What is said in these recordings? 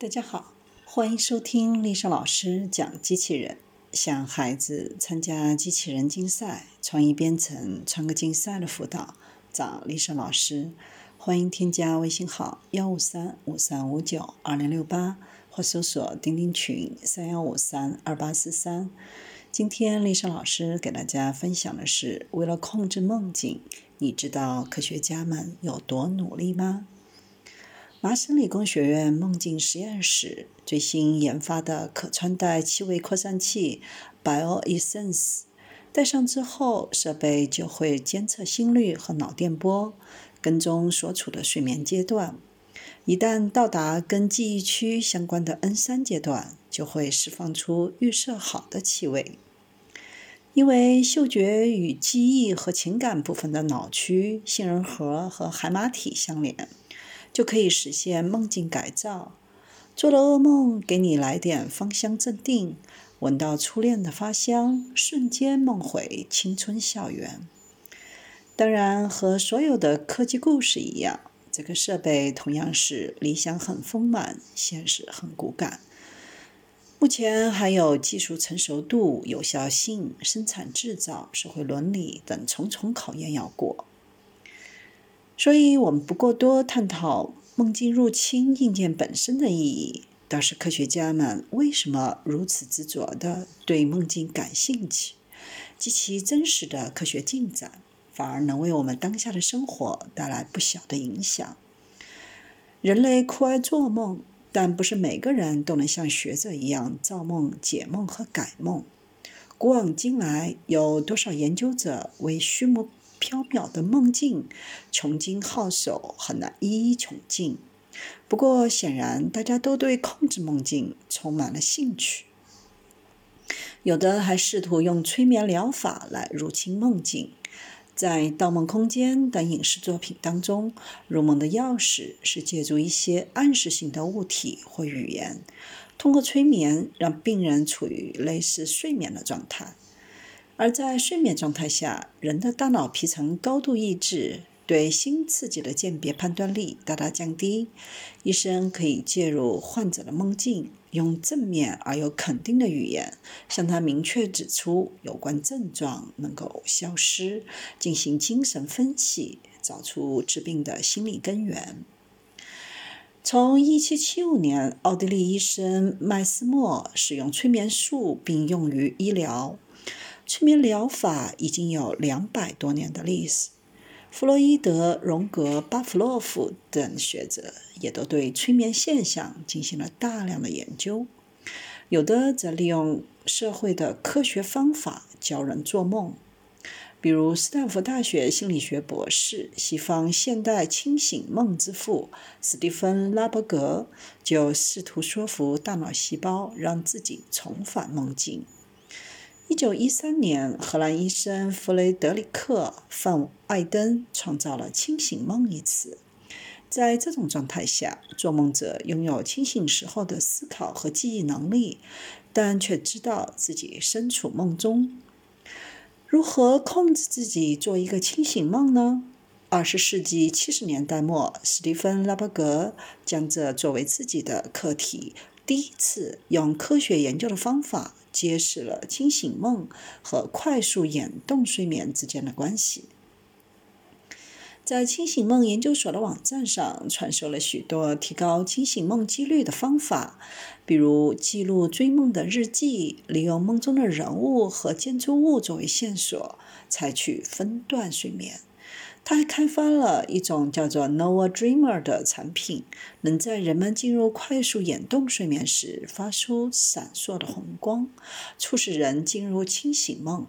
大家好，欢迎收听丽莎老师讲机器人。想孩子参加机器人竞赛、创意编程、创客竞赛的辅导，找丽莎老师。欢迎添加微信号幺五三五三五九二零六八，或搜索钉钉群三幺五三二八四三。今天丽莎老师给大家分享的是：为了控制梦境，你知道科学家们有多努力吗？麻省理工学院梦境实验室最新研发的可穿戴气味扩散器 BioEssense，戴上之后，设备就会监测心率和脑电波，跟踪所处的睡眠阶段。一旦到达跟记忆区相关的 N 三阶段，就会释放出预设好的气味。因为嗅觉与记忆和情感部分的脑区、杏仁核和海马体相连。就可以实现梦境改造。做了噩梦，给你来点芳香镇定，闻到初恋的花香，瞬间梦回青春校园。当然，和所有的科技故事一样，这个设备同样是理想很丰满，现实很骨感。目前还有技术成熟度、有效性、生产制造、社会伦理等重重考验要过。所以，我们不过多探讨梦境入侵硬件本身的意义，倒是科学家们为什么如此执着地对梦境感兴趣，及其真实的科学进展，反而能为我们当下的生活带来不小的影响。人类酷爱做梦，但不是每个人都能像学者一样造梦、解梦和改梦。古往今来，有多少研究者为虚无？缥缈的梦境，穷尽皓首，很难一一穷尽。不过，显然大家都对控制梦境充满了兴趣，有的还试图用催眠疗法来入侵梦境。在《盗梦空间》等影视作品当中，入梦的钥匙是借助一些暗示性的物体或语言，通过催眠让病人处于类似睡眠的状态。而在睡眠状态下，人的大脑皮层高度抑制，对新刺激的鉴别判断力大大降低。医生可以介入患者的梦境，用正面而又肯定的语言向他明确指出有关症状能够消失，进行精神分析，找出治病的心理根源。从1775年，奥地利医生麦斯默使用催眠术，并用于医疗。催眠疗法已经有两百多年的历史，弗洛伊德、荣格、巴甫洛夫等学者也都对催眠现象进行了大量的研究。有的则利用社会的科学方法教人做梦，比如斯坦福大学心理学博士、西方现代清醒梦之父史蒂芬·拉伯格就试图说服大脑细胞让自己重返梦境。一九一三年，荷兰医生弗雷德里克·范艾登创造了“清醒梦”一词。在这种状态下，做梦者拥有清醒时候的思考和记忆能力，但却知道自己身处梦中。如何控制自己做一个清醒梦呢？二十世纪七十年代末，史蒂芬·拉伯格将这作为自己的课题，第一次用科学研究的方法。揭示了清醒梦和快速眼动睡眠之间的关系。在清醒梦研究所的网站上，传授了许多提高清醒梦几率的方法，比如记录追梦的日记，利用梦中的人物和建筑物作为线索，采取分段睡眠。他还开发了一种叫做 Nova Dreamer 的产品，能在人们进入快速眼动睡眠时发出闪烁的红光，促使人进入清醒梦。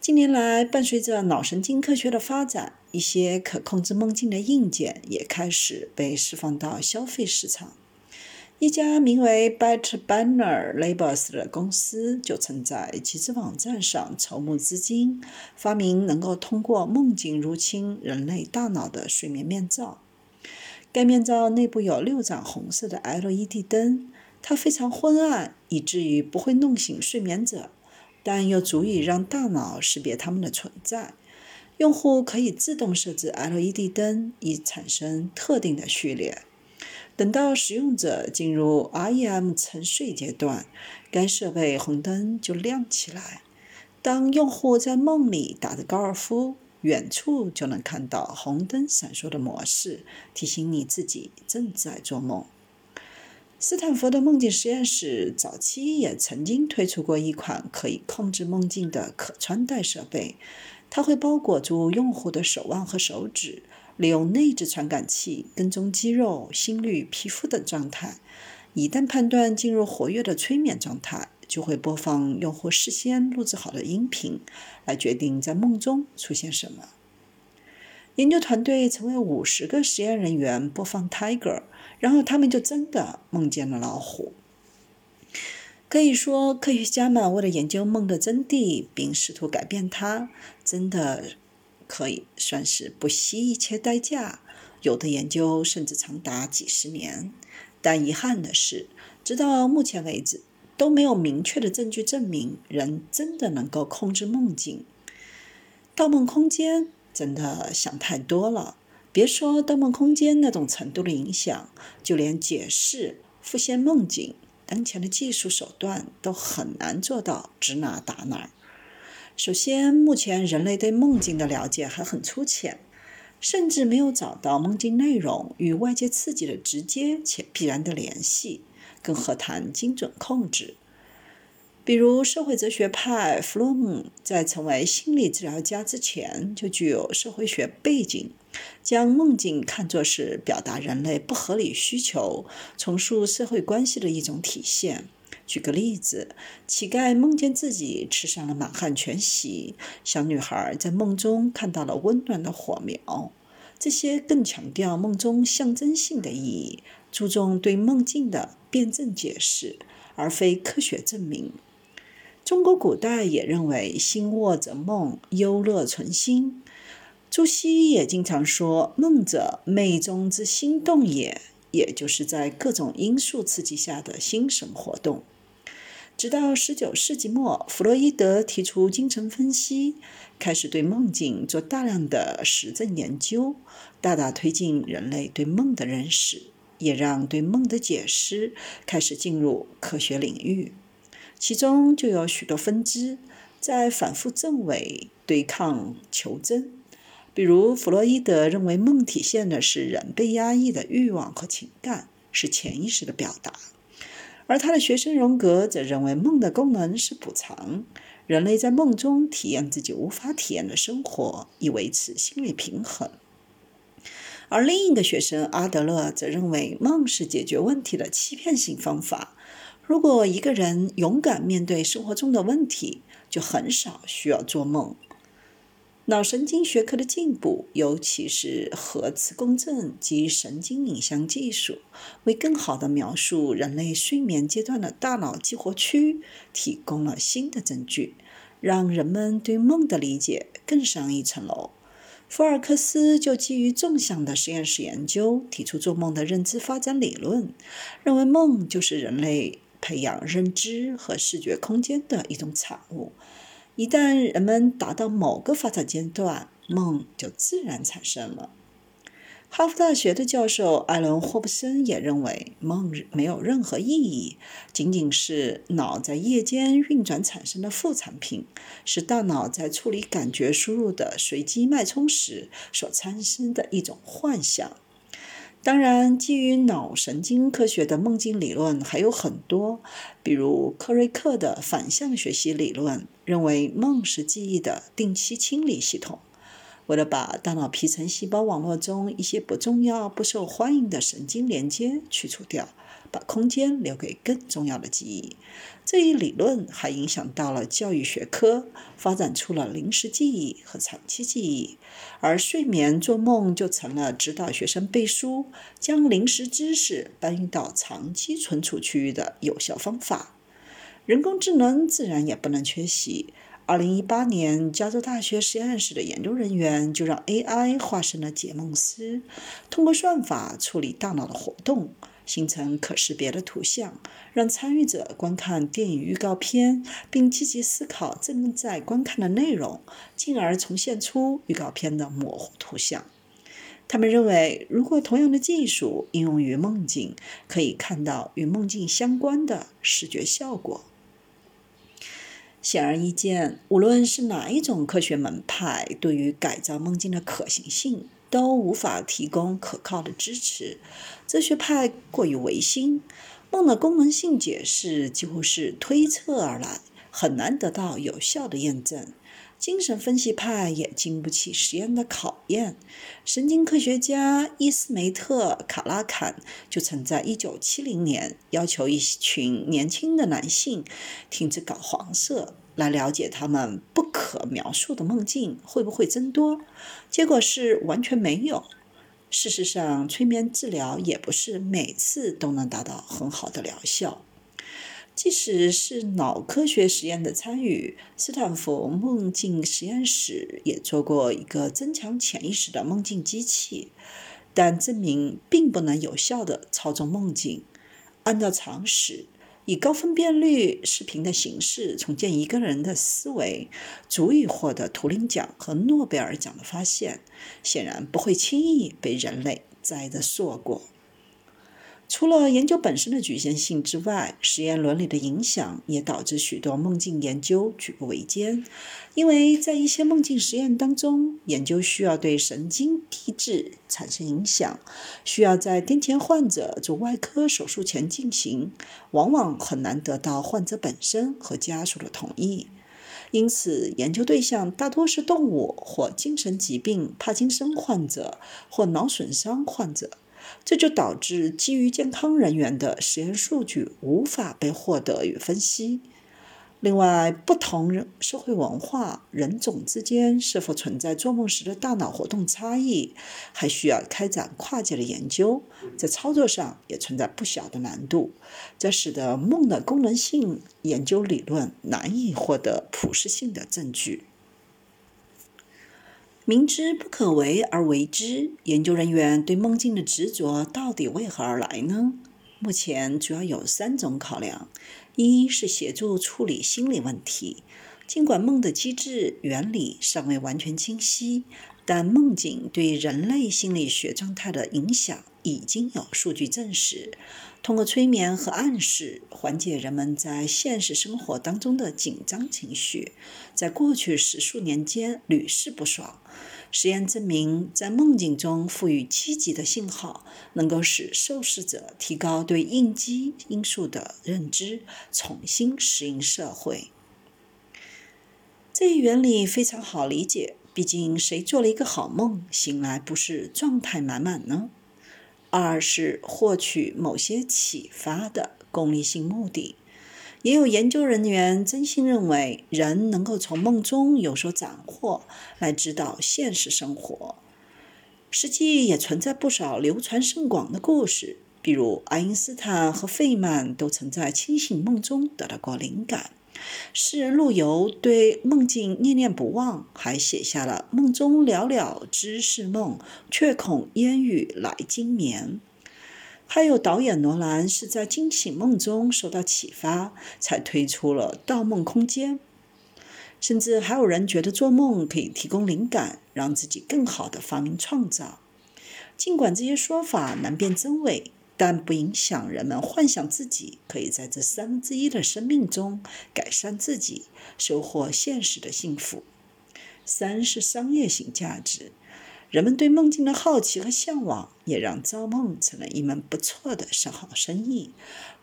近年来，伴随着脑神经科学的发展，一些可控制梦境的硬件也开始被释放到消费市场。一家名为 Better Banner Labels 的公司就曾在集资网站上筹募资金，发明能够通过梦境入侵人类大脑的睡眠面罩。该面罩内部有六盏红色的 LED 灯，它非常昏暗，以至于不会弄醒睡眠者，但又足以让大脑识别它们的存在。用户可以自动设置 LED 灯，以产生特定的序列。等到使用者进入 REM 沉睡阶段，该设备红灯就亮起来。当用户在梦里打着高尔夫，远处就能看到红灯闪烁的模式，提醒你自己正在做梦。斯坦福的梦境实验室早期也曾经推出过一款可以控制梦境的可穿戴设备，它会包裹住用户的手腕和手指，利用内置传感器跟踪肌肉、心率、皮肤等状态。一旦判断进入活跃的催眠状态，就会播放用户事先录制好的音频，来决定在梦中出现什么。研究团队曾为五十个实验人员播放 Tiger，然后他们就真的梦见了老虎。可以说，科学家们为了研究梦的真谛，并试图改变它，真的可以算是不惜一切代价。有的研究甚至长达几十年。但遗憾的是，直到目前为止，都没有明确的证据证明人真的能够控制梦境。盗梦空间。真的想太多了，别说《盗梦空间》那种程度的影响，就连解释复现梦境，当前的技术手段都很难做到指哪打哪。首先，目前人类对梦境的了解还很粗浅，甚至没有找到梦境内容与外界刺激的直接且必然的联系，更何谈精准控制？比如，社会哲学派弗洛姆在成为心理治疗家之前，就具有社会学背景，将梦境看作是表达人类不合理需求、重塑社会关系的一种体现。举个例子，乞丐梦见自己吃上了满汉全席，小女孩在梦中看到了温暖的火苗，这些更强调梦中象征性的意义，注重对梦境的辩证解释，而非科学证明。中国古代也认为“心卧则梦，忧乐存心”。朱熹也经常说：“梦者，寐中之心动也。”也就是在各种因素刺激下的心神活动。直到19世纪末，弗洛伊德提出精神分析，开始对梦境做大量的实证研究，大大推进人类对梦的认识，也让对梦的解释开始进入科学领域。其中就有许多分支在反复证伪、对抗求真。比如，弗洛伊德认为梦体现的是人被压抑的欲望和情感，是潜意识的表达；而他的学生荣格则认为梦的功能是补偿，人类在梦中体验自己无法体验的生活，以维持心理平衡。而另一个学生阿德勒则认为梦是解决问题的欺骗性方法。如果一个人勇敢面对生活中的问题，就很少需要做梦。脑神经学科的进步，尤其是核磁共振及神经影像技术，为更好地描述人类睡眠阶段的大脑激活区提供了新的证据，让人们对梦的理解更上一层楼。福尔克斯就基于纵向的实验室研究，提出做梦的认知发展理论，认为梦就是人类。培养认知和视觉空间的一种产物。一旦人们达到某个发展阶段，梦就自然产生了。哈佛大学的教授艾伦·霍布森也认为，梦没有任何意义，仅仅是脑在夜间运转产生的副产品，是大脑在处理感觉输入的随机脉冲时所产生的一种幻想。当然，基于脑神经科学的梦境理论还有很多，比如克瑞克的反向学习理论，认为梦是记忆的定期清理系统。为了把大脑皮层细胞网络中一些不重要、不受欢迎的神经连接去除掉。把空间留给更重要的记忆。这一理论还影响到了教育学科，发展出了临时记忆和长期记忆，而睡眠做梦就成了指导学生背书、将临时知识搬运到长期存储区域的有效方法。人工智能自然也不能缺席。二零一八年，加州大学实验室的研究人员就让 AI 化身了解梦师，通过算法处理大脑的活动。形成可识别的图像，让参与者观看电影预告片，并积极思考正在观看的内容，进而重现出预告片的模糊图像。他们认为，如果同样的技术应用于梦境，可以看到与梦境相关的视觉效果。显而易见，无论是哪一种科学门派，对于改造梦境的可行性都无法提供可靠的支持。哲学派过于唯心，梦的功能性解释几乎是推测而来，很难得到有效的验证。精神分析派也经不起实验的考验。神经科学家伊斯梅特·卡拉坎就曾在1970年要求一群年轻的男性停止搞黄色，来了解他们不可描述的梦境会不会增多。结果是完全没有。事实上，催眠治疗也不是每次都能达到很好的疗效。即使是脑科学实验的参与，斯坦福梦境实验室也做过一个增强潜意识的梦境机器，但证明并不能有效地操纵梦境。按照常识，以高分辨率视频的形式重建一个人的思维，足以获得图灵奖和诺贝尔奖的发现，显然不会轻易被人类摘得硕果。除了研究本身的局限性之外，实验伦理的影响也导致许多梦境研究举步维艰。因为在一些梦境实验当中，研究需要对神经递质产生影响，需要在癫痫患者做外科手术前进行，往往很难得到患者本身和家属的同意。因此，研究对象大多是动物或精神疾病、帕金森患者或脑损伤患者。这就导致基于健康人员的实验数据无法被获得与分析。另外，不同人社会文化、人种之间是否存在做梦时的大脑活动差异，还需要开展跨界的研究，在操作上也存在不小的难度，这使得梦的功能性研究理论难以获得普适性的证据。明知不可为而为之，研究人员对梦境的执着到底为何而来呢？目前主要有三种考量：一是协助处理心理问题，尽管梦的机制原理尚未完全清晰，但梦境对人类心理学状态的影响已经有数据证实。通过催眠和暗示，缓解人们在现实生活当中的紧张情绪，在过去十数年间屡试不爽。实验证明，在梦境中赋予积极的信号，能够使受试者提高对应激因素的认知，重新适应社会。这一原理非常好理解，毕竟谁做了一个好梦，醒来不是状态满满呢？二是获取某些启发的功利性目的，也有研究人员真心认为人能够从梦中有所斩获来指导现实生活。实际也存在不少流传甚广的故事，比如爱因斯坦和费曼都曾在清醒梦中得到过灵感。诗人陆游对梦境念念不忘，还写下了“梦中寥寥知是梦，却恐烟雨来惊眠”。还有导演罗兰是在惊醒梦中受到启发，才推出了《盗梦空间》。甚至还有人觉得做梦可以提供灵感，让自己更好的发明创造。尽管这些说法难辨真伪。但不影响人们幻想自己可以在这三分之一的生命中改善自己，收获现实的幸福。三是商业性价值，人们对梦境的好奇和向往，也让造梦成了一门不错的上好生意。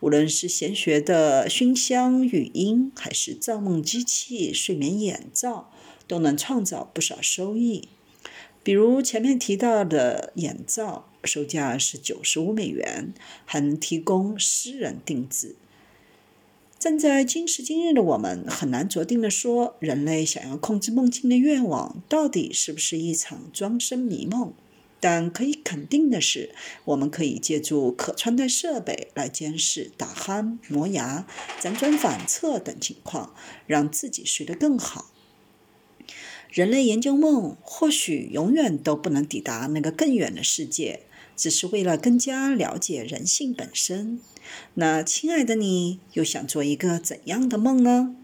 无论是闲学的熏香语音，还是造梦机器、睡眠眼罩，都能创造不少收益。比如前面提到的眼罩。售价是九十五美元，还能提供私人定制。站在今时今日的我们，很难酌定的说，人类想要控制梦境的愿望到底是不是一场庄生迷梦？但可以肯定的是，我们可以借助可穿戴设备来监视打鼾、磨牙、辗转反侧等情况，让自己睡得更好。人类研究梦，或许永远都不能抵达那个更远的世界。只是为了更加了解人性本身。那，亲爱的你，又想做一个怎样的梦呢？